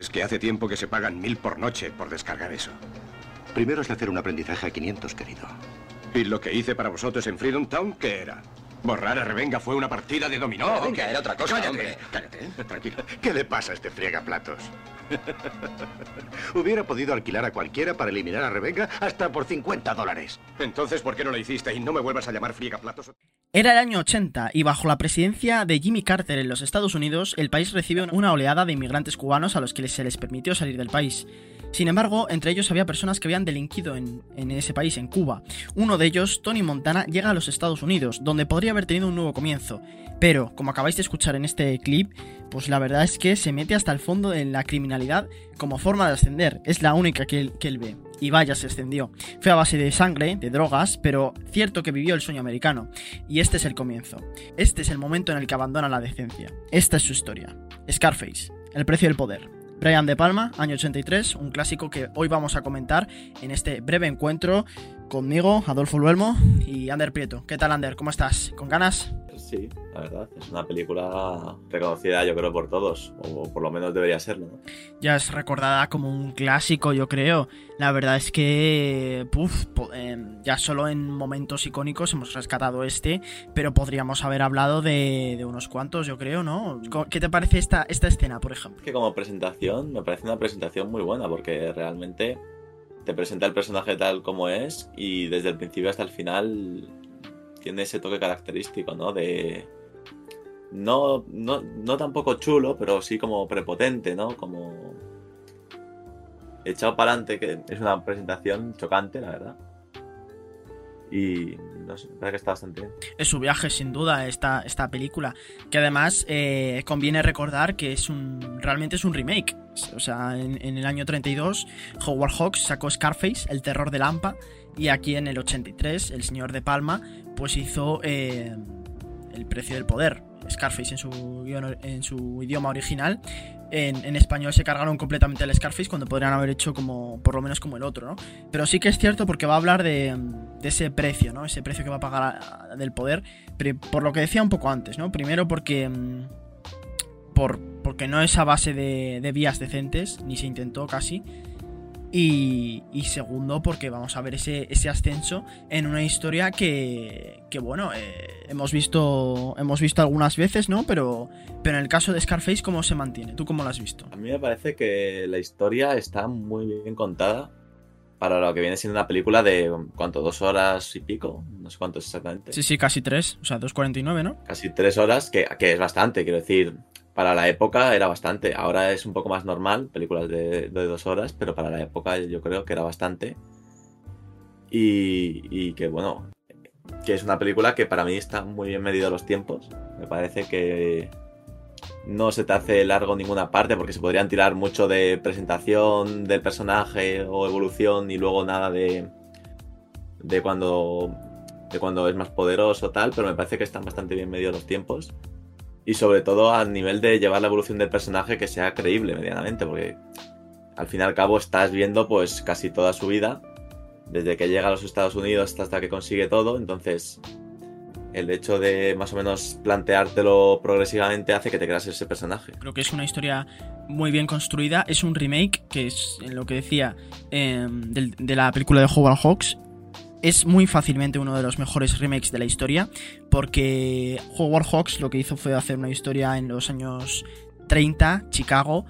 Es que hace tiempo que se pagan mil por noche por descargar eso. Primero es hacer un aprendizaje a 500, querido. ¿Y lo que hice para vosotros en Freedom Town qué era? Borrar a Revenga fue una partida de dominó. Era otra cosa, Cállate, hombre. cállate, tranquilo. ¿Qué le pasa a este friegaplatos? Hubiera podido alquilar a cualquiera para eliminar a Revenga hasta por 50 dólares. Entonces, ¿por qué no lo hiciste? Y no me vuelvas a llamar friegaplatos. Era el año 80 y bajo la presidencia de Jimmy Carter en los Estados Unidos, el país recibe una oleada de inmigrantes cubanos a los que se les permitió salir del país. Sin embargo, entre ellos había personas que habían delinquido en, ese país, en Cuba. Uno de ellos, Tony Montana, llega a los Estados Unidos, donde podría haber tenido un nuevo comienzo. Pero, como acabáis de escuchar en este clip, pues la verdad es que se mete hasta el fondo en la criminalidad como forma de ascender. Es la única que que él ve. Y vaya, se ascendió. Fue a base de sangre, de drogas, pero cierto que vivió el sueño americano. Y este es el comienzo. Este es el momento en el que abandona la decencia. Esta es su historia. Scarface, el precio del poder. Brian De Palma, año 83, un clásico que hoy vamos a comentar en este breve encuentro conmigo, Adolfo Luelmo y Ander Prieto. ¿Qué tal, Ander? ¿Cómo estás? ¿Con ganas? Sí, la verdad, es una película reconocida yo creo por todos, o por lo menos debería serlo. ¿no? Ya es recordada como un clásico, yo creo. La verdad es que, puf, po- eh, ya solo en momentos icónicos hemos rescatado este, pero podríamos haber hablado de, de unos cuantos, yo creo, ¿no? ¿Qué te parece esta, esta escena, por ejemplo? Que como presentación me parece una presentación muy buena porque realmente te presenta el personaje tal como es y desde el principio hasta el final tiene ese toque característico, ¿no? De... No, no, no tampoco chulo, pero sí como prepotente, ¿no? Como echado para adelante, que es una presentación chocante, la verdad. Y no sé, que está bastante bien. Es su viaje, sin duda, esta, esta película. Que además eh, conviene recordar que es un. realmente es un remake. O sea, en, en el año 32, Howard Hawks sacó Scarface, el terror de Lampa. Y aquí en el 83, el señor de Palma, pues hizo eh, El precio del poder. Scarface en su, en su idioma original. En, en español se cargaron completamente el Scarface cuando podrían haber hecho como, por lo menos como el otro, ¿no? Pero sí que es cierto porque va a hablar de, de ese precio, ¿no? Ese precio que va a pagar del poder. Por lo que decía un poco antes, ¿no? Primero porque. mm, Por, porque no es a base de, de vías decentes, ni se intentó casi. Y, y segundo, porque vamos a ver ese, ese ascenso en una historia que, que bueno, eh, hemos visto hemos visto algunas veces, ¿no? Pero, pero en el caso de Scarface, ¿cómo se mantiene? ¿Tú cómo lo has visto? A mí me parece que la historia está muy bien contada para lo que viene siendo una película de, ¿cuánto? ¿Dos horas y pico? No sé cuánto es exactamente. Sí, sí, casi tres, o sea, 2.49, ¿no? Casi tres horas, que, que es bastante, quiero decir. Para la época era bastante. Ahora es un poco más normal, películas de, dos horas, pero para la época yo creo que era bastante. Y, y que bueno, que es una película que para mí está muy bien medido los tiempos. Me parece que no se te hace largo ninguna parte porque se podrían tirar mucho de presentación del personaje o evolución y luego nada de de cuando de cuando es más poderoso tal, pero me parece que están bastante bien medidos los tiempos y sobre todo al nivel de llevar la evolución del personaje que sea creíble medianamente porque al fin y al cabo estás viendo pues casi toda su vida desde que llega a los Estados Unidos hasta que consigue todo, entonces el hecho de más o menos planteártelo progresivamente hace que te creas ese personaje. Creo que es una historia muy bien construida. Es un remake, que es lo que decía eh, del- de, la película de Howard Hawks. Es muy fácilmente uno de los mejores remakes de la historia, porque Howard Hawks lo que hizo fue hacer una historia en los años 30, Chicago,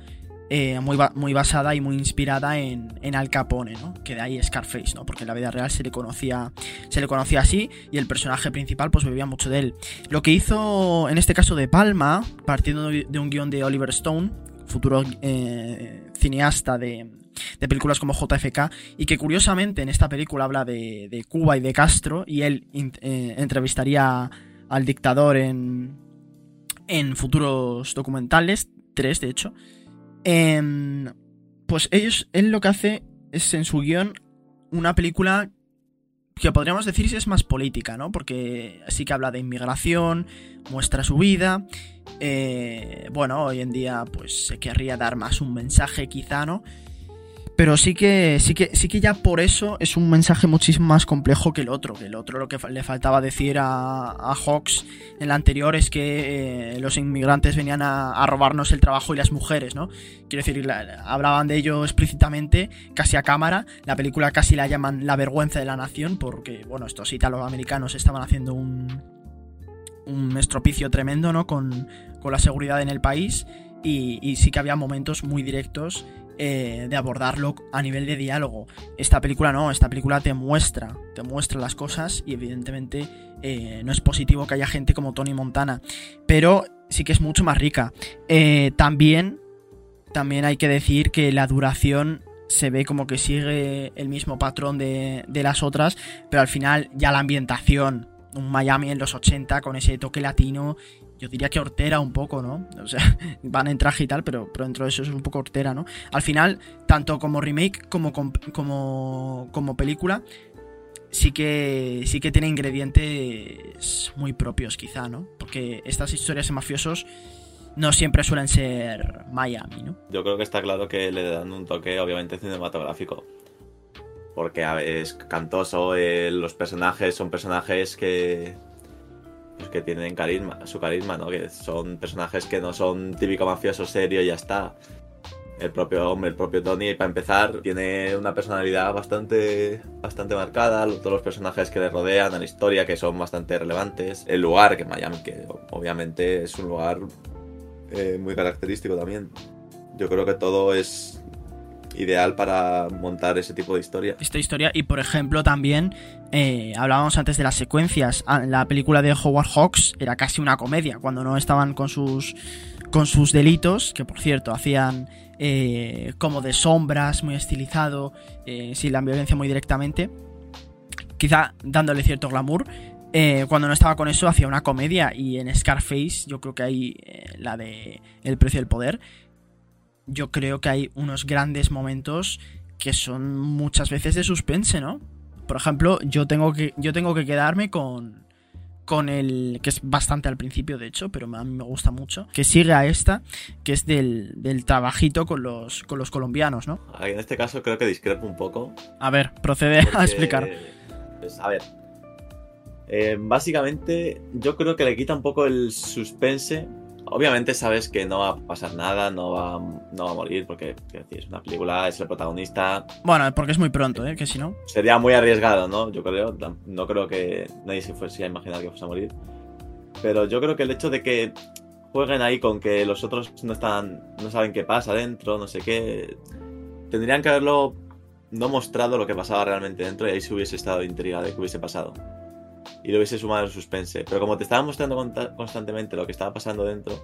eh, muy, muy basada y muy inspirada en, en Al Capone, ¿no? Que de ahí Scarface, ¿no? Porque en la vida real se le conocía, se le conocía así y el personaje principal pues bebía mucho de él. Lo que hizo en este caso de Palma, partiendo de un guion de Oliver Stone, futuro eh, cineasta de, de películas como JFK, y que curiosamente en esta película habla de, Cuba y de Castro, y él eh, entrevistaría al dictador en, en futuros documentales, tres de hecho. Em, pues ellos, él lo que hace es en su guion una película que podríamos decir si es más política, ¿no? Porque sí que habla de inmigración, muestra su vida. eh, bueno, hoy en día pues se querría dar más un mensaje quizá, ¿no? Pero sí que, sí que, sí que ya por eso es un mensaje muchísimo más complejo que el otro. Que el otro lo que le faltaba decir a, a Hawks en la anterior es que eh, los inmigrantes venían a, robarnos el trabajo y las mujeres, ¿no? Quiero decir, la, hablaban de ello explícitamente, casi a cámara. La película casi la llaman la vergüenza de la nación, porque, bueno, estos italoamericanos estaban haciendo un, un estropicio tremendo, ¿no? Con, con la seguridad en el país. Y, sí que había momentos muy directos eh, de abordarlo a nivel de diálogo. Esta película no, esta película te muestra, te muestra las cosas y evidentemente eh, no es positivo que haya gente como Tony Montana, pero sí que es mucho más rica. Eh, también, también hay que decir que la duración se ve como que sigue el mismo patrón de, de las otras, pero al final ya la ambientación, un Miami en los 80 con ese toque latino yo diría que hortera un poco, ¿no? O sea, van en traje y tal, pero, pero dentro de eso es un poco hortera, ¿no? Al final, tanto como remake como, como, como película, sí que, sí que tiene ingredientes muy propios, quizá, ¿no? Porque estas historias de mafiosos no siempre suelen ser Miami, ¿no? Yo creo que está claro que le dan un toque, obviamente, cinematográfico. Porque es cantoso, eh, los personajes son personajes que, pues que tienen carisma, su carisma, ¿no? Que son personajes que no son típico mafioso serio y ya está. El propio hombre, el propio Tony, para empezar, tiene una personalidad bastante, bastante marcada. Todos los personajes que le rodean, a la historia, que son bastante relevantes. El lugar, que Miami, que obviamente es un lugar eh, muy característico también. Yo creo que todo es ideal para montar ese tipo de historia. Esta historia, y por ejemplo también, eh, hablábamos antes de las secuencias, ah, la película de Howard Hawks era casi una comedia, cuando no estaban con sus, con sus delitos, que por cierto hacían eh, como de sombras, muy estilizado, eh, sin la violencia muy directamente, quizá dándole cierto glamour. Eh, cuando no estaba con eso hacía una comedia y en Scarface yo creo que hay eh, la de El precio del poder yo creo que hay unos grandes momentos que son muchas veces de suspense, ¿no? Por ejemplo, yo tengo que, yo tengo que quedarme con, con el. que es bastante al principio, de hecho, pero a mí me gusta mucho. Que sigue a esta, que es del, del trabajito con los, con los colombianos, ¿no? En este caso creo que discrepo un poco. A ver, procede porque, a explicar. Pues, a ver. Eh, básicamente, yo creo que le quita un poco el suspense Obviamente sabes que no va a pasar nada, no va, no va a morir, porque decir, es una película, es el protagonista. Bueno, porque es muy pronto, ¿eh? Que si no. Sería muy arriesgado, ¿no? Yo creo. No creo que nadie se fuese a imaginar que fuese a morir. Pero yo creo que el hecho de que jueguen ahí con que los otros no están. no saben qué pasa dentro, no sé qué. Tendrían que haberlo no mostrado lo que pasaba realmente dentro y ahí se hubiese estado intrigado de qué hubiese pasado y lo hubiese sumado el suspense. Pero como te estaba mostrando constantemente lo que estaba pasando dentro,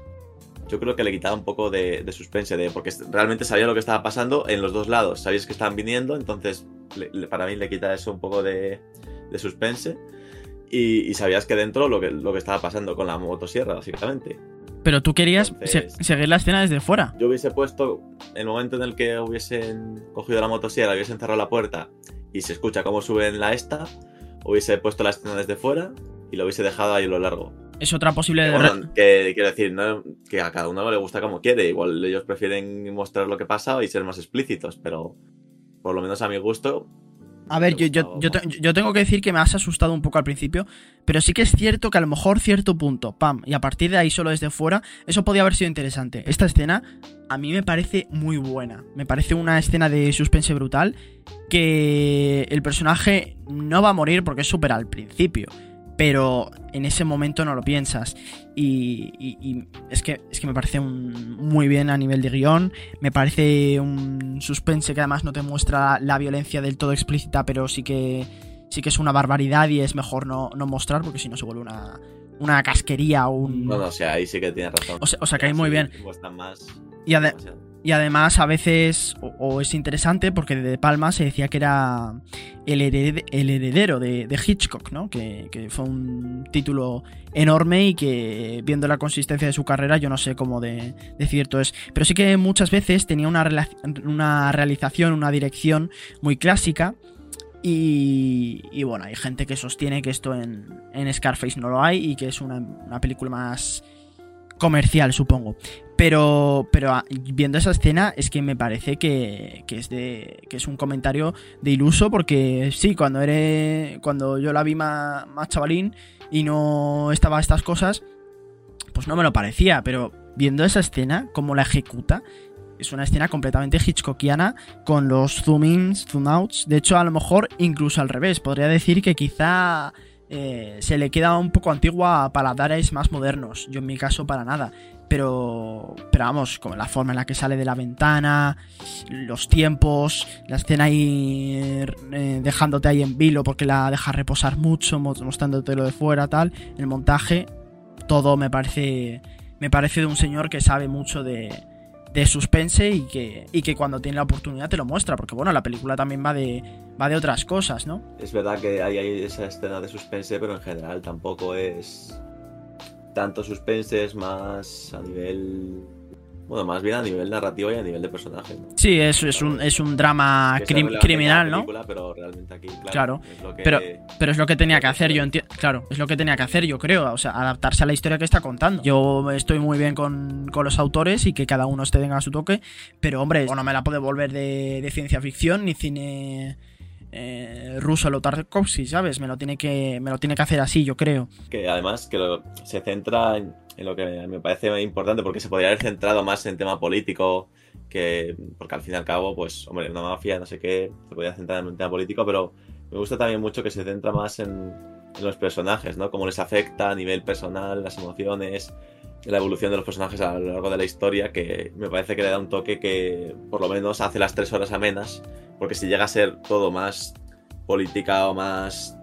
yo creo que le quitaba un poco de, de suspense, de, porque realmente sabía lo que estaba pasando en los dos lados. Sabías que estaban viniendo, entonces le, le, para mí le quita eso un poco de, de suspense. Y, y, sabías que dentro lo que, lo que estaba pasando con la motosierra, básicamente. Pero tú querías Entonces, se seguir la escena desde fuera. Yo hubiese puesto el momento en el que hubiesen cogido la motosierra, hubiesen cerrado la puerta y se escucha cómo suben la esta, hubiese puesto la escena desde fuera y lo hubiese dejado ahí a lo largo. Es otra posible... Que, bueno, que, quiero decir, no, que a cada uno le gusta como quiere. Igual ellos prefieren mostrar lo que pasa y ser más explícitos, pero por lo menos a mi gusto... A ver, yo, yo, yo, yo, tengo que decir que me has asustado un poco al principio, pero sí que es cierto que a lo mejor cierto punto, pam, y a partir de ahí solo desde fuera, eso podía haber sido interesante. Esta escena a mí me parece muy buena. Me parece una escena de suspense brutal que el personaje no va a morir porque es súper al principio. Pero en ese momento no lo piensas. Y, y, y, es, que, es que me parece un, muy bien a nivel de guion. Me parece un suspense que además no te muestra la violencia del todo explícita, pero sí que, sí que es una barbaridad y es mejor no, no mostrar porque si no se vuelve una, una casquería o un... No, no, o sea, ahí sí que tienes razón. O sea, o sea que ahí muy bien. Más, y, ade y, además a veces, o, es interesante porque de Palma se decía que era el, hered el heredero de, Hitchcock, ¿no? Que, fue un título enorme y que viendo la consistencia de su carrera yo no sé cómo de, de cierto es. Pero sí que muchas veces tenía una, realización, una dirección muy clásica. Y, y, bueno, hay gente que sostiene que esto en, Scarface no lo hay y que es una película más comercial, supongo. Pero, pero ah, viendo esa escena es que me parece que, es de que es un comentario de iluso porque sí, cuando eres cuando yo la vi más, chavalín y no estaba estas cosas, pues no me lo parecía, pero viendo esa escena, cómo la ejecuta, es una escena completamente hitchcockiana con los zoom ins, zoom outs. De hecho, a lo mejor incluso al revés. Podría decir que quizá eh, se le queda un poco antigua a paladares más modernos. Yo en mi caso para nada. Pero, pero vamos, como la forma en la que sale de la ventana, los tiempos, la escena ahí eh, dejándote ahí en vilo porque la deja reposar mucho, mostrándote lo de fuera, tal. El montaje, todo me parece, me parece de un señor que sabe mucho de, de suspense y que, y que cuando tiene la oportunidad te lo muestra, porque bueno, la película también va de, va de otras cosas, ¿no? Es verdad que hay, hay esa escena de suspense, pero en general tampoco es tanto suspense, es más a nivel bueno, más bien a nivel narrativo y a nivel de personaje. ¿no? Sí, es, es, un, es un drama criminal, ¿no? Pero realmente aquí, claro. pero, pero es lo que tenía que hacer, yo entiendo. Claro, es lo que tenía que hacer, yo creo. O sea, adaptarse a la historia que está contando. Yo estoy muy bien con, con los autores y que cada uno esté tenga su toque. Pero, hombre, no me la puede volver de, de ciencia ficción ni cine. Eh, ruso lo Tarkovsky, ¿sabes? Me lo tiene que me lo tiene que hacer así, yo creo. Que además que se centra en, en lo que me parece importante, porque se podría haber centrado más en tema político, que porque al fin y al cabo, pues, hombre, una mafia, no sé qué, se podría centrar en un tema político, pero me gusta también mucho que se centra más en, los personajes, ¿no? Cómo les afecta a nivel personal, las emociones, la evolución de los personajes a lo largo de la historia, que me parece que le da un toque que por lo menos hace las tres horas amenas, porque si llega a ser todo más política o más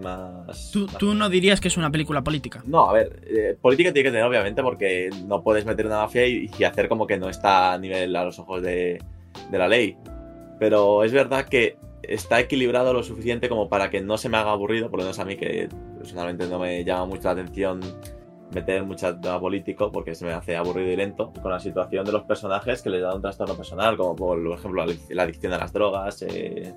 más... ¿Tú, no dirías que es una película política? No, a ver, eh, política tiene que tener obviamente porque no puedes meter una mafia y, hacer como que no está a nivel a los ojos de, la ley. Pero es verdad que está equilibrado lo suficiente como para que no se me haga aburrido, por lo menos a mí que personalmente no me llama mucho la atención meter mucho tema político porque se me hace aburrido y lento con la situación de los personajes que les da un trastorno personal, como por ejemplo la adicción a las drogas, eh,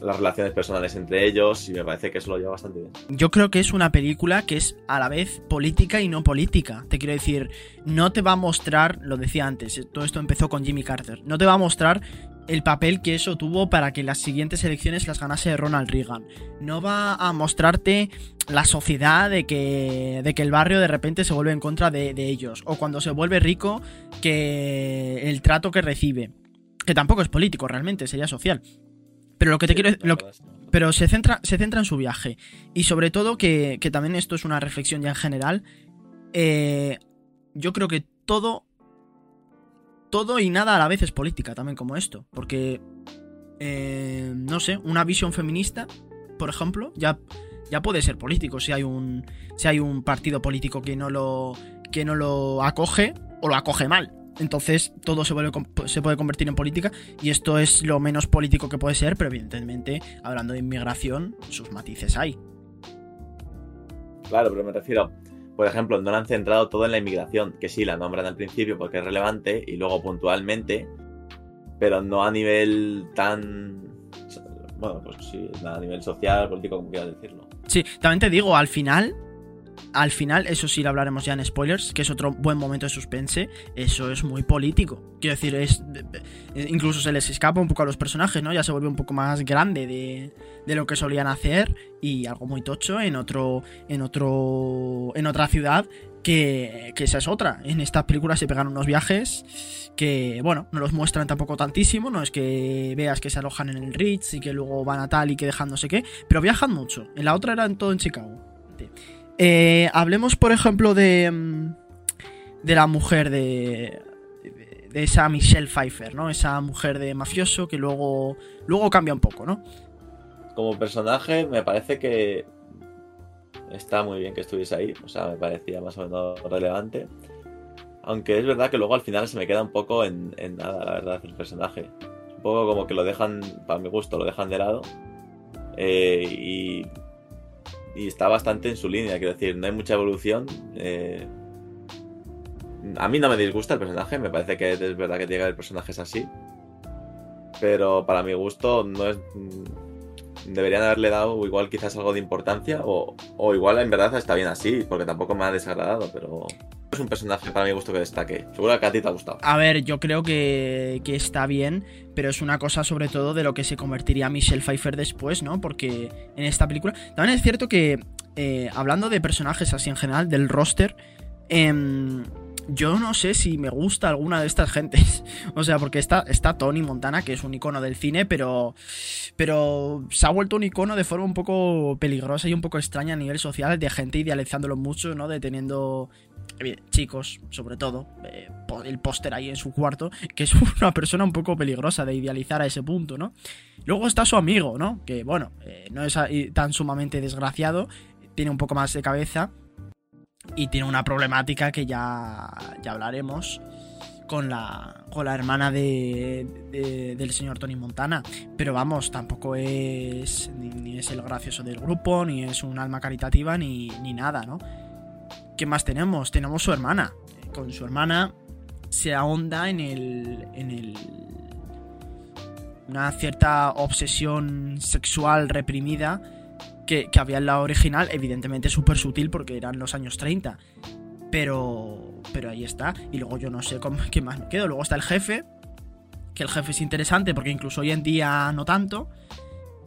las relaciones personales entre ellos y me parece que eso lo lleva bastante bien. Yo creo que es una película que es a la vez política y no política. Te quiero decir, no te va a mostrar, lo decía antes, todo esto empezó con Jimmy Carter, no te va a mostrar el papel que eso tuvo para que las siguientes elecciones las ganase Ronald Reagan. No va a mostrarte la sociedad de que, de que el barrio de repente se vuelve en contra de, de ellos. O cuando se vuelve rico, que el trato que recibe. Que tampoco es político realmente, sería social. Pero lo que te quiero lo, Pero se centra, se centra en su viaje. Y sobre todo, que, que también esto es una reflexión ya en general. Eh, yo creo que todo. Todo y nada a la vez es política, también como esto. Porque. Eh, no sé, una visión feminista, por ejemplo, ya, ya puede ser político. Si hay un. Si hay un partido político que no lo. que no lo acoge. O lo acoge mal. Entonces todo se, se puede convertir en política y esto es lo menos político que puede ser, pero evidentemente, hablando de inmigración, sus matices hay. Claro, pero me refiero, por ejemplo, no lo han centrado todo en la inmigración, que sí, la nombran al principio porque es relevante y luego puntualmente, pero no a nivel tan... Bueno, pues sí, a nivel social, político, como quieras decirlo. Sí, también te digo, al final al final, eso sí lo hablaremos ya en spoilers, que es otro buen momento de suspense, eso es muy político. Quiero decir, es incluso se les escapa un poco a los personajes, ¿no? Ya se vuelve un poco más grande de, de lo que solían hacer y algo muy tocho en otro en otro en otra ciudad que, que, esa es otra. En estas películas se pegan unos viajes que, bueno, no los muestran tampoco tantísimo. No es que veas que se alojan en el Ritz y que luego van a tal y que dejan no sé qué, pero viajan mucho. En la otra era en todo en Chicago. Eh, hablemos, por ejemplo, de. Mm, de la mujer de. De esa Michelle Pfeiffer, ¿no? Esa mujer de mafioso que luego. Luego cambia un poco, ¿no? Como personaje, me parece que. Está muy bien que estuviese ahí. O sea, me parecía más o menos relevante. Aunque es verdad que luego al final se me queda un poco en, nada, la verdad, el personaje. Un poco como que lo dejan, para mi gusto, lo dejan de lado. Eh, y y está bastante en su línea, quiero decir, no hay mucha evolución. Eh, a mí no me disgusta el personaje, me parece que es verdad que tiene que haber personajes así. Pero para mi gusto no es. Deberían haberle dado igual quizás algo de importancia o, o igual en verdad está bien así, porque tampoco me ha desagradado, pero... es un personaje para mi gusto que destaque. Seguro que a ti te ha gustado. A ver, yo creo que, que está bien, pero es una cosa sobre todo de lo que se convertiría Michelle Pfeiffer después, ¿no? Porque en esta película... También es cierto que, eh, hablando de personajes así en general, del roster, em, yo no sé si me gusta alguna de estas gentes. o sea, porque está, está Tony Montana, que es un icono del cine, pero, pero se ha vuelto un icono de forma un poco peligrosa y un poco extraña a nivel social, de gente idealizándolo mucho, ¿no? Deteniendo eh, chicos, sobre todo, eh, el póster ahí en su cuarto, que es una persona un poco peligrosa de idealizar a ese punto, ¿no? Luego está su amigo, ¿no? Que, bueno, eh, no es tan sumamente desgraciado, tiene un poco más de cabeza y tiene una problemática que ya, ya hablaremos con la, con la hermana de, del señor Tony Montana. Pero vamos, tampoco es ni, es el gracioso del grupo, ni es un alma caritativa, ni, ni nada, ¿no? ¿Qué más tenemos? Tenemos su hermana. Con su hermana se ahonda en el. en el. una cierta obsesión sexual reprimida que, había en la original, evidentemente súper sutil porque eran los años 30. Pero, pero ahí está. Y luego yo no sé cómo, qué más me quedo. Luego está el jefe, que el jefe es interesante porque incluso hoy en día no tanto.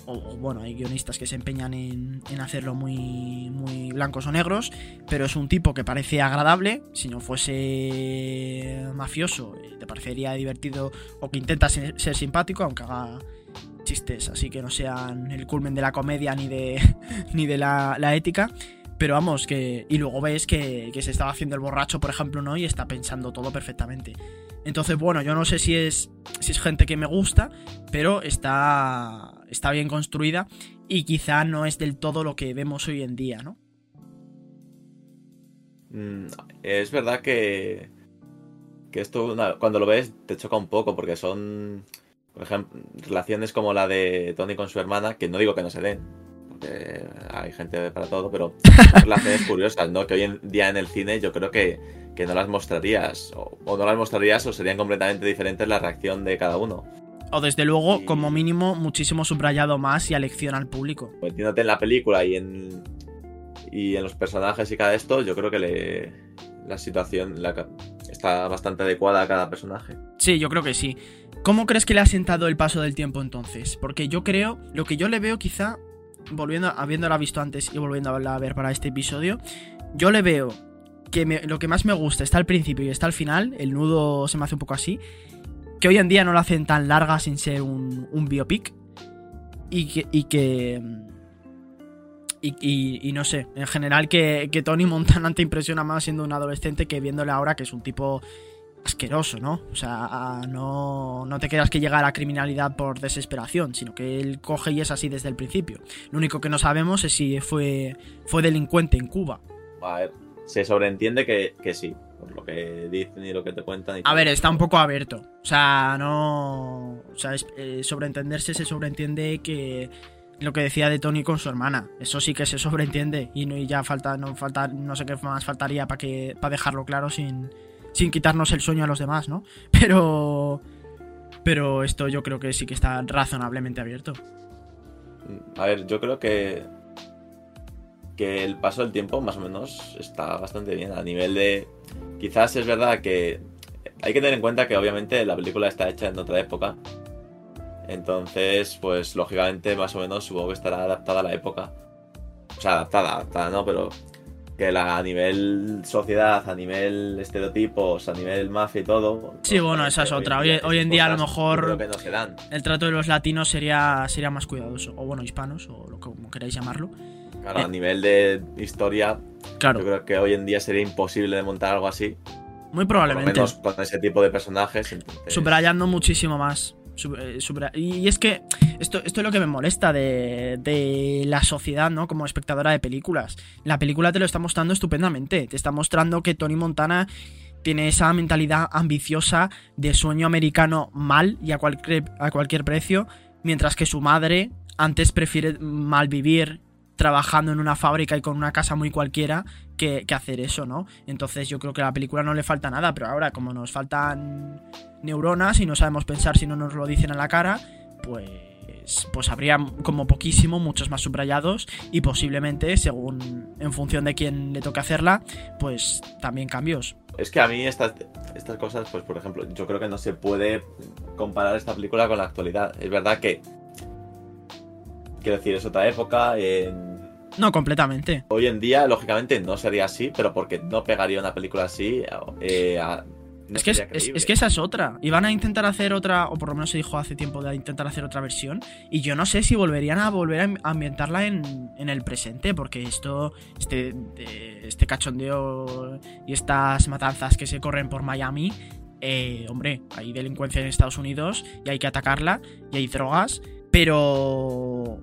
O, bueno, hay guionistas que se empeñan en, en, hacerlo muy, muy blancos o negros, pero es un tipo que parece agradable, si no fuese mafioso, te parecería divertido o que intenta ser, ser simpático, aunque haga así que no sean el culmen de la comedia ni de, ni de la, ética. Pero vamos, que. Y luego ves que, se estaba haciendo el borracho, por ejemplo, ¿no? Y está pensando todo perfectamente. Entonces, bueno, yo no sé si es. si es gente que me gusta, pero está. está bien construida. Y quizá no es del todo lo que vemos hoy en día, ¿no? Mm, es verdad que. que esto cuando lo ves te choca un poco, porque son por ejemplo, relaciones como la de Tony con su hermana, que no digo que no se den, porque hay gente para todo, pero relaciones curiosas, ¿no? Que hoy en día en el cine yo creo que, que no las mostrarías, o, no las mostrarías o serían completamente diferentes la reacción de cada uno. O desde luego, como mínimo, muchísimo subrayado más y a lección al público. Metiéndote en la película y en, y en los personajes y cada esto, yo creo que le, la situación está bastante adecuada a cada personaje. Sí, yo creo que sí. ¿Cómo crees que le ha sentado el paso del tiempo entonces? Porque yo creo, lo que yo le veo quizá, volviendo, habiéndola visto antes y volviendo a ver para este episodio, yo le veo que lo que más me gusta está al principio y está al final, el nudo se me hace un poco así, que hoy en día no lo hacen tan larga sin ser un, biopic y que... Y que y, no sé, en general que, que Tony Montana te impresiona más siendo un adolescente que viéndole ahora que es un tipo asqueroso, ¿no? O sea, no, no te quedas que llega a la criminalidad por desesperación, sino que él coge y es así desde el principio. Lo único que no sabemos es si fue, fue delincuente en Cuba. A ver, se sobreentiende que, sí, por lo que dicen y lo que te cuentan. a ver, está un poco abierto. O sea, no. O sea, eh, sobreentenderse se sobreentiende que lo que decía de Tony con su hermana. Eso sí que se sobreentiende. Y, no, ya falta, no falta, no sé qué más faltaría para que. para dejarlo claro sin sin quitarnos el sueño a los demás, ¿no? Pero... Pero esto yo creo que sí que está razonablemente abierto. A ver, yo creo que que el paso del tiempo más o menos está bastante bien a nivel de quizás es verdad que hay que tener en cuenta que obviamente la película está hecha en otra época entonces pues lógicamente más o menos supongo que estará adaptada a la época o sea adaptada adaptada no pero que la, a nivel sociedad, a nivel estereotipos, a nivel mafia y todo. Sí, bueno, esa es otra. Hoy, en día a lo mejor el trato de los latinos sería, sería más cuidadoso, o bueno, hispanos, o lo como queráis llamarlo. Claro, a eh, nivel de historia, claro. yo creo que hoy en día sería imposible de montar algo así. Muy probablemente. Por menos con ese tipo de personajes. Subrayando muchísimo más. Eh, y es que esto, esto es lo que me molesta de, la sociedad, ¿no? Como espectadora de películas. La película te lo está mostrando estupendamente. Te está mostrando que Tony Montana tiene esa mentalidad ambiciosa de sueño americano mal y a cualquier, a cualquier precio, mientras que su madre antes prefiere mal vivir trabajando en una fábrica y con una casa muy cualquiera que, hacer eso, ¿no? Entonces yo creo que a la película no le falta nada, pero ahora como nos faltan neuronas y no sabemos pensar si no nos lo dicen a la cara, pues pues, habría como poquísimo muchos más subrayados y posiblemente, según en función de quién le toque hacerla, pues también cambios. Es que a mí estas, estas cosas, pues por ejemplo, yo creo que no se puede comparar esta película con la actualidad. Es verdad que, quiero decir, es otra época. en- No, completamente. Hoy en día, lógicamente, no sería así, pero porque no pegaría una película así. eh, a- no es, que es, que esa es otra. Y van a intentar hacer otra, o por lo menos se dijo hace tiempo de intentar hacer otra versión. Y yo no sé si volverían a volver a ambientarla en, en el presente, porque esto, este, eh, este cachondeo y estas matanzas que se corren por Miami, eh, hombre, hay delincuencia en Estados Unidos y hay que atacarla, y hay drogas, pero...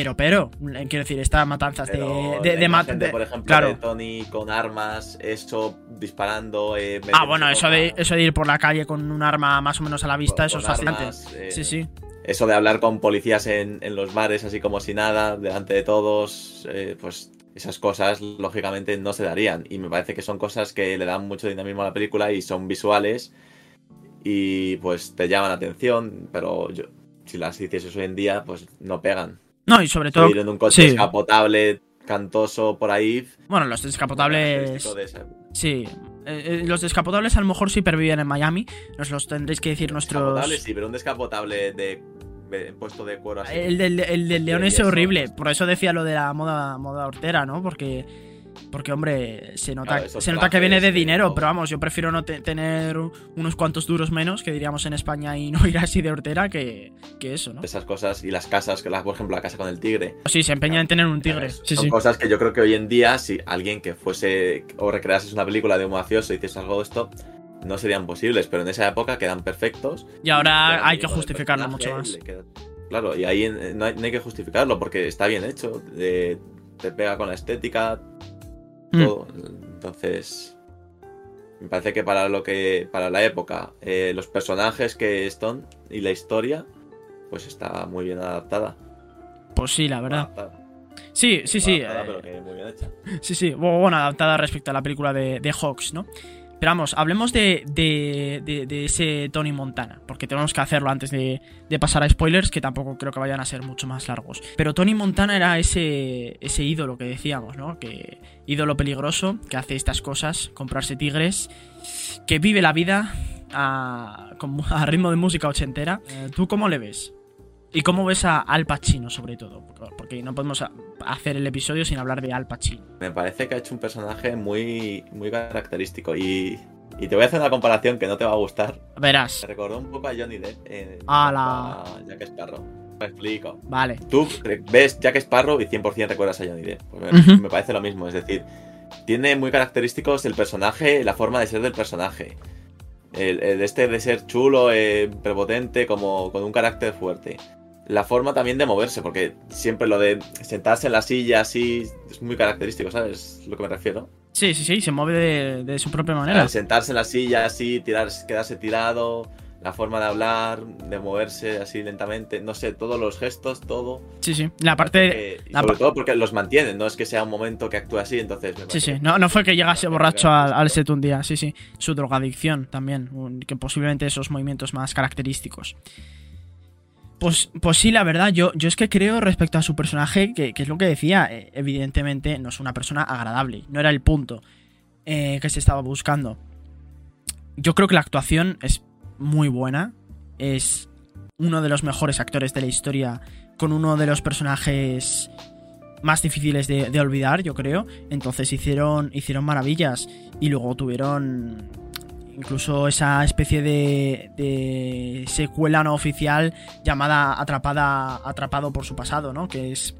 Pero, pero, eh, quiero decir, estas matanzas Pero de, de, de por ejemplo, claro. de Tony con armas, eso disparando. eh, Ah, bueno, eso de, eso de ir por la calle con un arma más o menos a la vista, con- eso es fascinante. armas, eh, Sí, sí. Eso de hablar con policías en, en los bares así como si nada, delante de todos, eh, pues esas cosas lógicamente no se darían. Y me parece que son cosas que le dan mucho dinamismo a la película y son visuales y pues te llaman la atención, pero yo, si las hicieses hoy en día, pues no pegan. No, y sobre todo, en un coche descapotable, cantoso por ahí. bueno, los descapotables. de Sí, Eh, eh, los descapotables a lo mejor sí perviven en Miami. Nos los tendréis que decir nuestros. Sí, pero un descapotable de, puesto de cuero así. El del, el del león es horrible. Por eso decía lo de la moda, moda hortera, ¿no? Porque. Porque, hombre, se nota, Claro, se nota que viene de dinero, todo. pero vamos, yo prefiero no te- tener unos cuantos duros menos, que diríamos en España, y no ir así de hortera que, que eso, ¿no? Esas cosas y las casas, que la- por ejemplo, la casa con el tigre. Sí, se empeña en tener un tigre. Son sí. cosas que yo creo que hoy en día, si alguien que fuese o recreases una película de un mafioso y hiciese algo de esto, no serían posibles, pero en esa época quedan perfectos. Y ahora hay que justificarlo mucho más. queda- Claro, y ahí no hay, no hay que justificarlo porque está bien hecho, te pega con la estética, Mm. todo. Entonces, me parece que para lo que para la época, eh, los personajes que están y la historia, pues está muy bien adaptada. Pues sí, la verdad. Adaptada. Sí, sí, sí. Adaptada, eh, pero que muy bien hecha. Sí, sí, bu- bueno, adaptada respecto a la película de, de Hawks, ¿no? Pero vamos, hablemos de, de, de- de ese Tony Montana, porque tenemos que hacerlo antes de, de pasar a spoilers, que tampoco creo que vayan a ser mucho más largos. Pero Tony Montana era ese, ese ídolo que decíamos, ¿no? Que ídolo peligroso, que hace estas cosas, comprarse tigres, que vive la vida a, con- a ritmo de música ochentera. Eh, ¿Tú cómo le ves? ¿Y cómo ves a Al Pacino, sobre todo? Porque no podemos hacer el episodio sin hablar de Al Pacino. Me parece que ha hecho un personaje muy, muy característico y, y te voy a hacer una comparación que no te va a gustar. Verás. Me recordó un poco a Johnny Depp en a Jack Sparrow. Me explico. Vale. Tú ves Jack Sparrow y 100% recuerdas a Johnny Depp. Pues me, parece lo mismo, es decir, tiene muy característicos el personaje, la forma de ser del personaje. El, el este de ser chulo, eh, prepotente, como con un carácter fuerte. La forma también de moverse, porque siempre lo de sentarse en la silla así es muy característico, ¿sabes? Lo que me refiero. Sí, sí, sí, se mueve de, de su propia manera. El sentarse en la silla así, tirar, quedarse tirado, la forma de hablar, de moverse así lentamente, no sé, todos los gestos, todo. Sí, sí. La parte. Que- y la sobre pa- todo porque los mantienen, no es que sea un momento que actúe así, entonces me Sí, sí. No, no fue que llegase borracho al, al set un día. Sí, sí. Su drogadicción también. un- Que posiblemente esos movimientos más característicos. Pues, pues sí, la verdad, yo, yo es que creo respecto a su personaje, que, que es lo que decía, eh, evidentemente no es una persona agradable, no era el punto eh, que se estaba buscando. Yo creo que la actuación es muy buena, es uno de los mejores actores de la historia, con uno de los personajes más difíciles de, de olvidar, yo creo. Entonces hicieron, hicieron maravillas y luego tuvieron incluso esa especie de, de secuela no oficial llamada Atrapada, Atrapado por su pasado, ¿no? Que es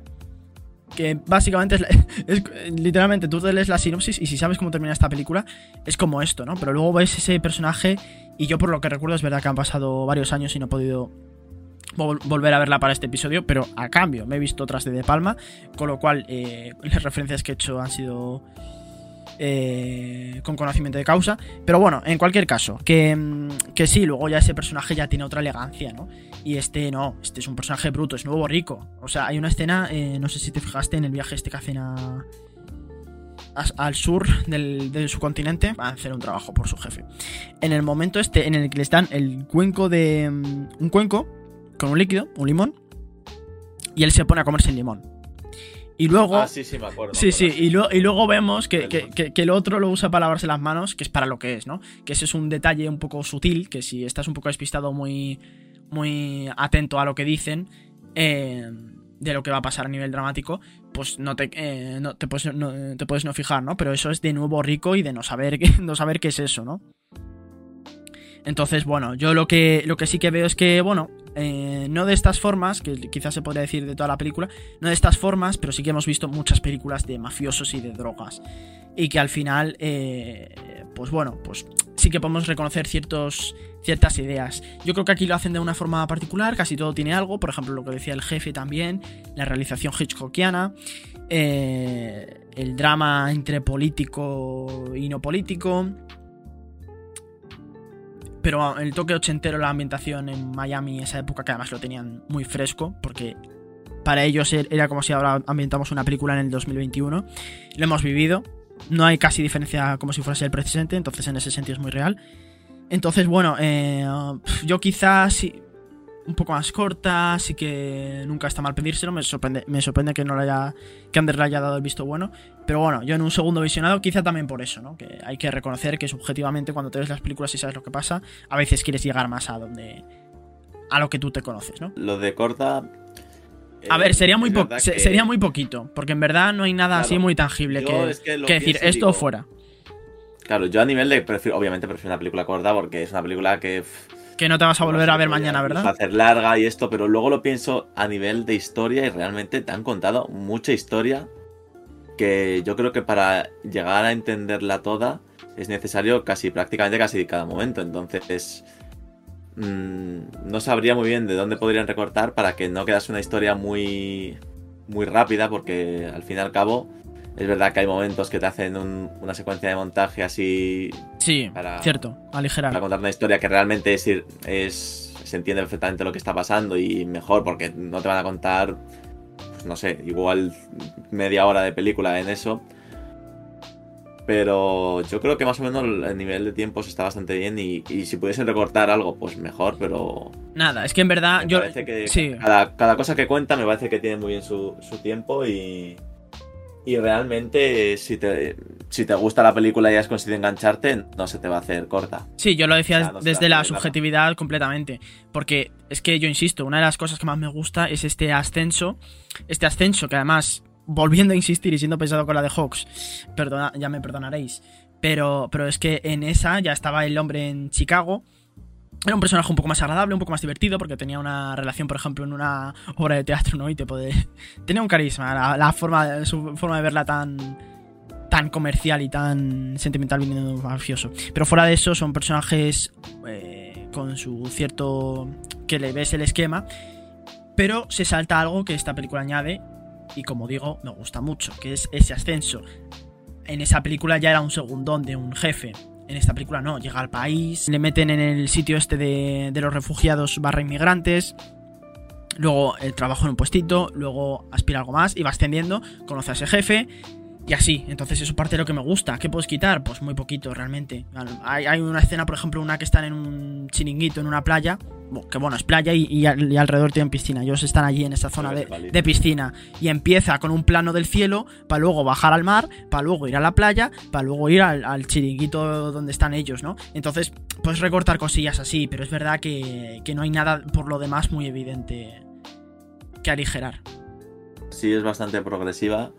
que básicamente es, literalmente tú te lees la sinopsis y si sabes cómo termina esta película es como esto, ¿no? Pero luego ves ese personaje y yo por lo que recuerdo es verdad que han pasado varios años y no he podido vol- volver a verla para este episodio, pero a cambio me he visto otras de De Palma, con lo cual eh, las referencias que he hecho han sido eh, con conocimiento de causa. Pero bueno, en cualquier caso, que, mm, que sí, luego ya ese personaje ya tiene otra elegancia, ¿no? Y este no, este es un personaje bruto, es nuevo rico. O sea, hay una escena, eh, no sé si te fijaste en el viaje este que hacen al sur de su continente a hacer un trabajo por su jefe. En el momento este en el que les dan el cuenco de... mm, un cuenco con un líquido, un limón, y él se pone a comerse el limón. Y luego... Ah, sí, sí, me acuerdo. Sí, sí, y, lo- y luego vemos que, El que- que- que el otro lo usa para lavarse las manos, que es para lo que es, ¿no? Que ese es un detalle un poco sutil, que si estás un poco despistado, muy, muy atento a lo que dicen, eh, de lo que va a pasar a nivel dramático, pues no te, eh, no, te, puedes, no, te puedes no fijar, ¿no? Pero eso es de nuevo rico y de no saber, no saber qué es eso, ¿no? Entonces, bueno, yo lo que, lo que sí que veo es que, bueno, eh, no de estas formas, que quizás se podría decir de toda la película, no de estas formas, pero sí que hemos visto muchas películas de mafiosos y de drogas. Y que al final, eh, pues bueno, pues sí que podemos reconocer ciertos, ciertas ideas. Yo creo que aquí lo hacen de una forma particular, casi todo tiene algo, por ejemplo, lo que decía el jefe también, la realización hitchcockiana, eh, el drama entre político y no político. Pero el toque ochentero, la ambientación en Miami, esa época que además lo tenían muy fresco, porque para ellos er- era como si ahora ambientamos una película en el 2021. Lo hemos vivido, no hay casi diferencia como si fuese el presente, entonces en ese sentido es muy real. Entonces, bueno, eh, yo quizás un poco más corta, sí que nunca está mal pedírselo, me sorprende, me sorprende que no le haya, que Ander le haya dado el visto bueno, pero bueno, yo en un segundo visionado quizá también por eso, ¿no? Que hay que reconocer que subjetivamente cuando te ves las películas y sabes lo que pasa, a veces quieres llegar más a donde, a lo que tú te conoces, ¿no? Lo de corta. A eh, ver, sería muy, que- sería muy poquito, porque en verdad no hay nada Claro, así muy tangible que, es que lo que decir y esto digo- fuera. Claro, yo a nivel de. Prefiero, obviamente prefiero una película corta porque es una película que. pff, Que no te vas a volver a ver mañana, ¿verdad? Hacer larga y esto, pero luego lo pienso a nivel de historia y realmente te han contado mucha historia que yo creo que para llegar a entenderla toda es necesario casi prácticamente casi cada momento. Entonces mm, no sabría muy bien de dónde podrían recortar para que no quedase una historia muy muy rápida porque al fin y al cabo es verdad que hay momentos que te hacen un- una secuencia de montaje así Sí, para- cierto, aligerar. para contar una historia que realmente es, es se entiende perfectamente lo que está pasando y mejor porque no te van a contar pues, no sé igual media hora de película en eso pero yo creo que más o menos el nivel de tiempos está bastante bien y, y si pudiesen recortar algo pues mejor pero Nada, es que en verdad me yo... parece que sí. cada, cada cosa que cuenta me parece que tiene muy bien su, su tiempo y y realmente si te si te gusta la película y has conseguido engancharte no se te va a hacer corta Sí, yo lo decía no desde la subjetividad completamente. Porque es que yo insisto, una de las cosas que más me gusta es este ascenso. Este ascenso que además, volviendo a insistir y siendo pesado con la de Hawks, perdona, ya me perdonaréis. Pero, pero es que en esa ya estaba el hombre en Chicago. Era un personaje un poco más agradable, un poco más divertido, porque tenía una relación, por ejemplo, en una obra de teatro, ¿no? Y te puede. Tenía un carisma, la, forma, su forma de verla tan. tan comercial y tan sentimental viniendo mafioso. Pero fuera de eso, son personajes eh, con su cierto. que le ves el esquema. Pero se salta algo que esta película añade. Y como digo, me gusta mucho, que es ese ascenso. En esa película ya era un segundón de un jefe. En esta película no, llega al país, le meten en el sitio este de, los refugiados barra inmigrantes. Luego el trabajo en un puestito, luego aspira algo más y va ascendiendo, conoce a ese jefe y así. Entonces eso parte de lo que me gusta. ¿Qué puedes quitar? Pues muy poquito realmente. Hay, hay una escena, por ejemplo, una que están en un chiringuito, en una playa. Que bueno, es playa y, y al- y alrededor tienen piscina. Ellos están allí en esa zona de, de piscina. Y empieza con un plano del cielo, para luego bajar al mar, para luego ir a la playa, para luego ir al, al chiringuito donde están ellos, ¿no? Entonces, puedes recortar cosillas así, pero es verdad que, que no hay nada por lo demás muy evidente que aligerar. sí es bastante progresiva.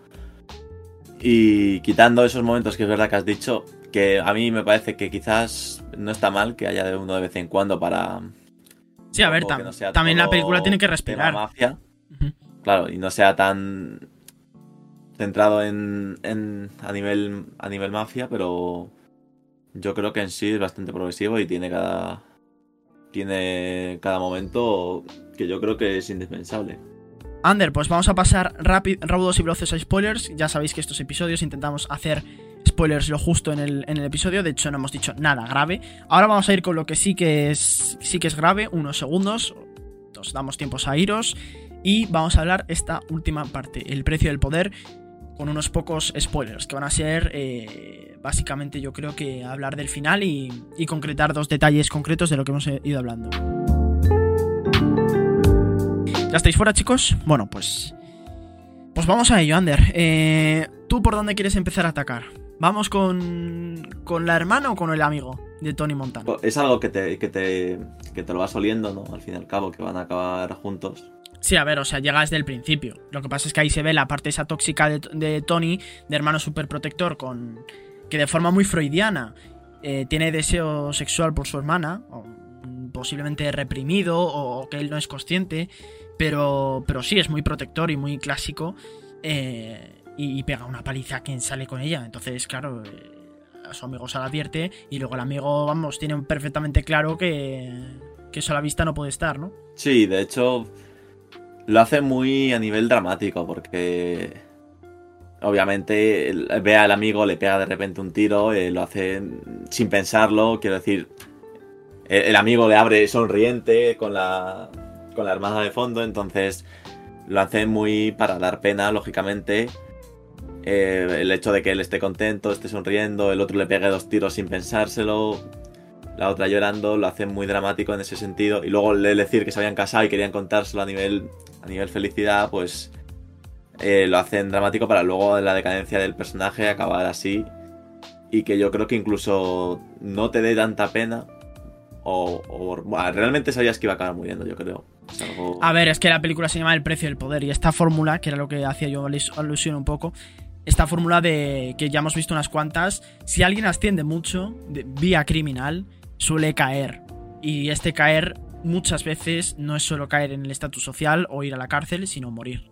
Y quitando esos momentos que es verdad que has dicho, que a mí me parece que quizás no está mal que haya de uno de vez en cuando para. Sí, a ver, tam- no también la película tiene que respirar. mafia, Ujú. claro, y no sea tan centrado en, en- a nivel a nivel mafia, pero yo creo que en sí es bastante progresivo y tiene cada tiene cada momento que yo creo que es indispensable. Ander, pues vamos a pasar rápido, raudos y veloces a spoilers. Ya sabéis que estos episodios intentamos hacer spoilers lo justo en el, episodio. De hecho, no hemos dicho nada grave. Ahora vamos a ir con lo que sí que es, sí que es grave, unos segundos. Os damos tiempos a iros. Y vamos a hablar esta última parte, el precio del poder, con unos pocos spoilers, que van a ser eh, básicamente yo creo que hablar del final y, y concretar dos detalles concretos de lo que hemos ido hablando. ¿Ya estáis fuera, chicos? Bueno, pues. Pues vamos a ello, Ander. Eh, ¿Tú por dónde quieres empezar a atacar? ¿Vamos con. con la hermana o con el amigo de Tony Montana? Pues Es algo que te, que te, que te lo vas oliendo, ¿no? Al fin y al cabo, que van a acabar juntos. Sí, a ver, o sea, llega desde el principio. Lo que pasa es que ahí se ve la parte esa tóxica de, de Tony, de hermano superprotector, con. que de forma muy freudiana eh, tiene deseo sexual por su hermana, o, posiblemente reprimido, o, que él no es consciente. Pero, pero sí, es muy protector y muy clásico. eh, y, pega una paliza a quien sale con ella. Entonces, claro, eh, a su amigo se la advierte. Y luego el amigo, vamos, tiene perfectamente claro que. que eso a la vista no puede estar, ¿no? Sí, de hecho, lo hace muy a nivel dramático, porque obviamente ve al amigo, le pega de repente un tiro, eh, lo hace sin pensarlo, quiero decir, el amigo le abre sonriente con la, con la hermana de fondo, entonces lo hace muy para dar pena, lógicamente. Eh, el hecho de que él esté contento, esté sonriendo, el otro le pegue dos tiros sin pensárselo, la otra llorando, lo hace muy dramático en ese sentido. Y luego el decir que se habían casado y querían contárselo a nivel, a nivel felicidad, pues eh, lo hacen dramático para luego la decadencia del personaje acabar así. Y que yo creo que incluso no te dé tanta pena. O, bueno, realmente sabías que iba a acabar muriendo, yo creo. A ver, es que la película se llama El precio del poder y esta fórmula, que era lo que hacía yo alusión un poco, esta fórmula de que ya hemos visto unas cuantas, si alguien asciende mucho vía criminal, suele caer. Y este caer muchas veces no es solo caer en el estatus social o ir a la cárcel, sino morir.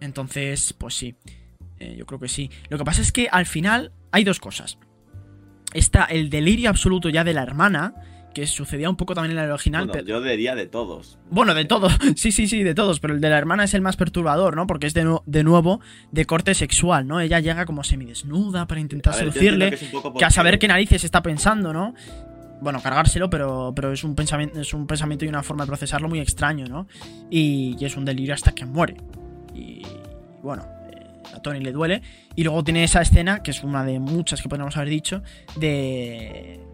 Entonces, pues sí, eh, yo creo que sí. Lo que pasa es que al final hay dos cosas. Está el delirio absoluto ya de la hermana, que sucedía un poco también en el original, Bueno, pero... yo diría de todos. Bueno, de todos, sí, sí, sí, de todos, pero el de la hermana es el más perturbador, ¿no? Porque es de, de nuevo de corte sexual, ¿no? Ella llega como semidesnuda para intentar A ver, yo seducirle, que a saber qué narices está pensando, ¿no? Bueno, cargárselo, pero, pero es, un pensamiento, es un pensamiento y una forma de procesarlo muy extraño, ¿no? Y, y es un delirio hasta que muere. Y bueno, eh, a Tony le duele. Y luego tiene esa escena, que es una de muchas que podríamos haber dicho, de...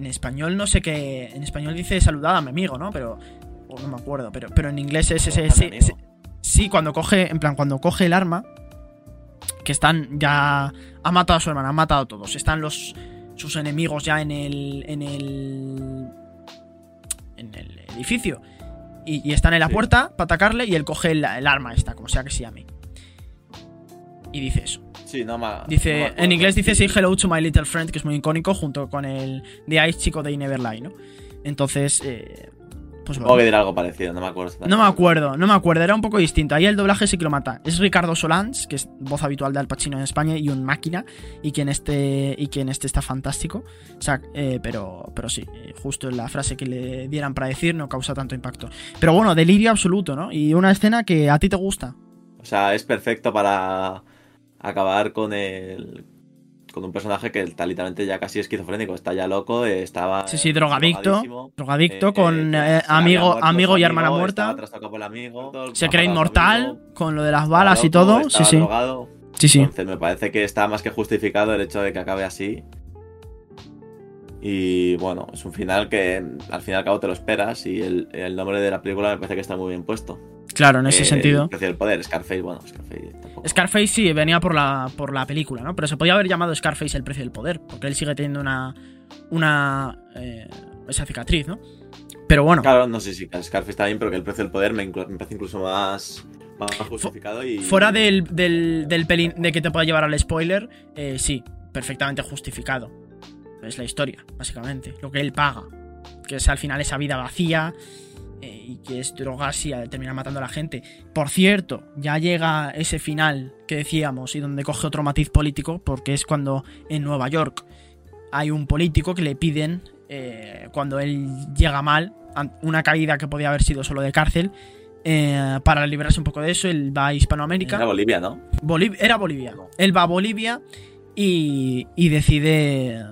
En español no sé qué... En español dice saludada a mi amigo, ¿no? Pero... o no me acuerdo, pero, pero en inglés es ese... Sí, sí, sí, cuando coge... En plan, cuando coge el arma... Que están ya... Ha matado a su hermana, ha matado a todos. Están los... Sus enemigos ya en el... En el... En el edificio. Y, y están en la Sí. puerta para atacarle y él coge el, el arma esta, como sea que se llame. Y dice eso. Sí, no me Dice, acuerdo. en inglés dice Sí. Say hello to my little friend, que es muy icónico, junto con el The Ice Chico de Never Lie, ¿no? Entonces, eh, pues Supongo que bueno. dirá algo parecido, no me acuerdo. No me acuerdo, no me acuerdo, era un poco distinto. Ahí el doblaje sí que lo mata. Es Ricardo Solans, que es voz habitual de Al Pacino en España y un máquina, y que en este, y que en este está fantástico. O sea, eh, pero, pero sí, eh, justo la frase que le dieran para decir no causa tanto impacto. Pero bueno, delirio absoluto, ¿no? Y una escena que a ti te gusta. O sea, es perfecto para acabar con el. Con un personaje que está literalmente ya casi esquizofrénico, está ya loco, estaba. Sí, sí, drogadicto. Drogadicto eh, con eh, eh, amigo, muerto amigo y hermana muerta. estaba trastocado por el amigo, Se cree inmortal amigo, con lo de las balas y todo. Sí, sí. drogado. Sí, sí. Entonces me parece que está más que justificado el hecho de que acabe así. Y bueno, es un final que al fin y al cabo te lo esperas y el, el nombre de la película me parece que está muy bien puesto. Claro, en ese Eh, sentido. El precio del poder, Scarface, bueno, Scarface tampoco. Scarface sí, venía por la, por la película, ¿no? Pero se podía haber llamado Scarface el precio del poder, porque él sigue teniendo una. una. eh, esa cicatriz, ¿no? Pero bueno, Claro, no sé si Scarface está bien, pero que el precio del poder me parece incluso más, más justificado y... fuera del, del, del pelín de que te pueda llevar al spoiler, eh, sí, perfectamente justificado. Es la historia, básicamente. Lo que él paga. Que es al final esa vida vacía. Eh, y que es drogas y eh, termina matando a la gente. Por cierto, ya llega ese final que decíamos y donde coge otro matiz político, porque es cuando en Nueva York hay un político que le piden, eh, cuando él llega mal, una caída que podía haber sido solo de cárcel, eh, para librarse un poco de eso, él va a Hispanoamérica. Era Bolivia, ¿no? Boliv- era Bolivia. Él va a Bolivia y, y decide,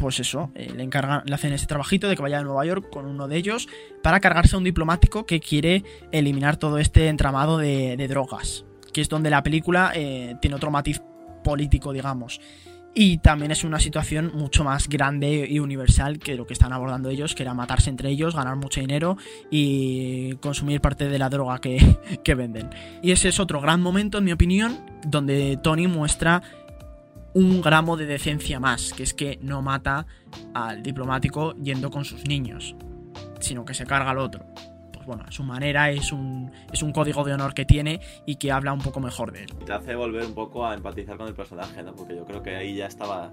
pues eso, eh, le encargan, le hacen este trabajito de que vaya a Nueva York con uno de ellos para cargarse a un diplomático que quiere eliminar todo este entramado de, drogas, que es donde la película eh, tiene otro matiz político, digamos. Y también es una situación mucho más grande y universal que lo que están abordando ellos, que era matarse entre ellos, ganar mucho dinero y consumir parte de la droga que venden. Y ese es otro gran momento, en mi opinión, donde Tony muestra un gramo de decencia más, que es que no mata al diplomático yendo con sus niños, sino que se carga al otro. Pues bueno, a su manera es un, es un código de honor que tiene y que habla un poco mejor de él. Te hace volver un poco a empatizar con el personaje, ¿no? Porque yo creo que ahí ya estaba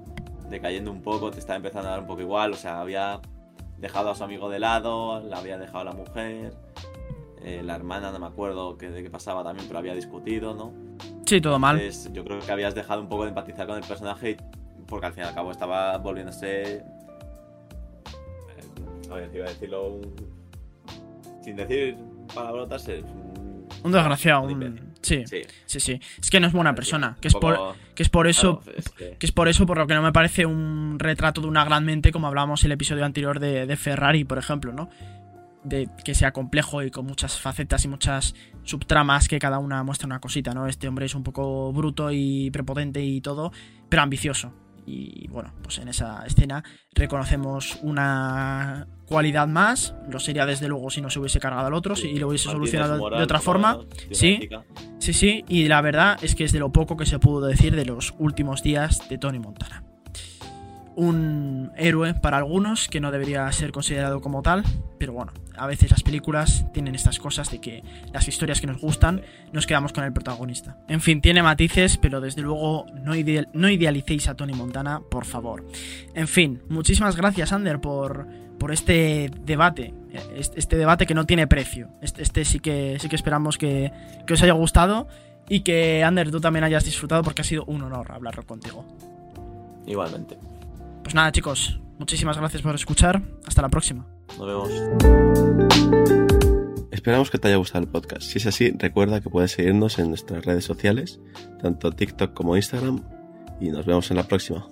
decayendo un poco, te estaba empezando a dar un poco igual, o sea, había dejado a su amigo de lado, la había dejado a la mujer, eh, la hermana no me acuerdo qué, de qué pasaba también, pero había discutido, ¿no? Sí, todo mal. Entonces, yo creo que habías dejado un poco de empatizar con el personaje porque al fin y al cabo estaba volviéndose. eh, a ver, iba a decirlo un- sin decir palabrotas. Es un... Un desgraciado, un un... imbécil. Sí, Sí. sí, sí. Es que no es buena persona, Sí, que es por, que es por eso... claro, es que- Que es por eso por lo que no me parece un retrato de una gran mente como hablábamos en el episodio anterior de, de Ferrari, por ejemplo, ¿no? De que sea complejo y con muchas facetas y muchas subtramas que cada una muestra una cosita, ¿no? Este hombre es un poco bruto y prepotente y todo, pero ambicioso. Y bueno, pues en esa escena reconocemos una cualidad más. Lo sería desde luego si no se hubiese cargado al otro si- y lo hubiese solucionado moral, de otra forma. Sí. Sí, sí, y la verdad es que es de lo poco que se pudo decir de los últimos días de Tony Montana. Un héroe para algunos que no debería ser considerado como tal, pero bueno, a veces las películas tienen estas cosas de que las historias que nos gustan nos quedamos con el protagonista. En fin, tiene matices, pero desde luego no, ideal- no idealicéis a Tony Montana, por favor. En fin, muchísimas gracias, Ander, por, por este debate. Este, este debate que no tiene precio. Este, este sí que sí que esperamos que, que os haya gustado y que, Ander, tú también hayas disfrutado porque ha sido un honor hablarlo contigo. Igualmente. Pues nada, chicos, muchísimas gracias por escuchar. Hasta la próxima. Nos vemos. Esperamos que te haya gustado el podcast. Si es así, recuerda que puedes seguirnos en nuestras redes sociales, tanto TikTok como Instagram, y nos vemos en la próxima.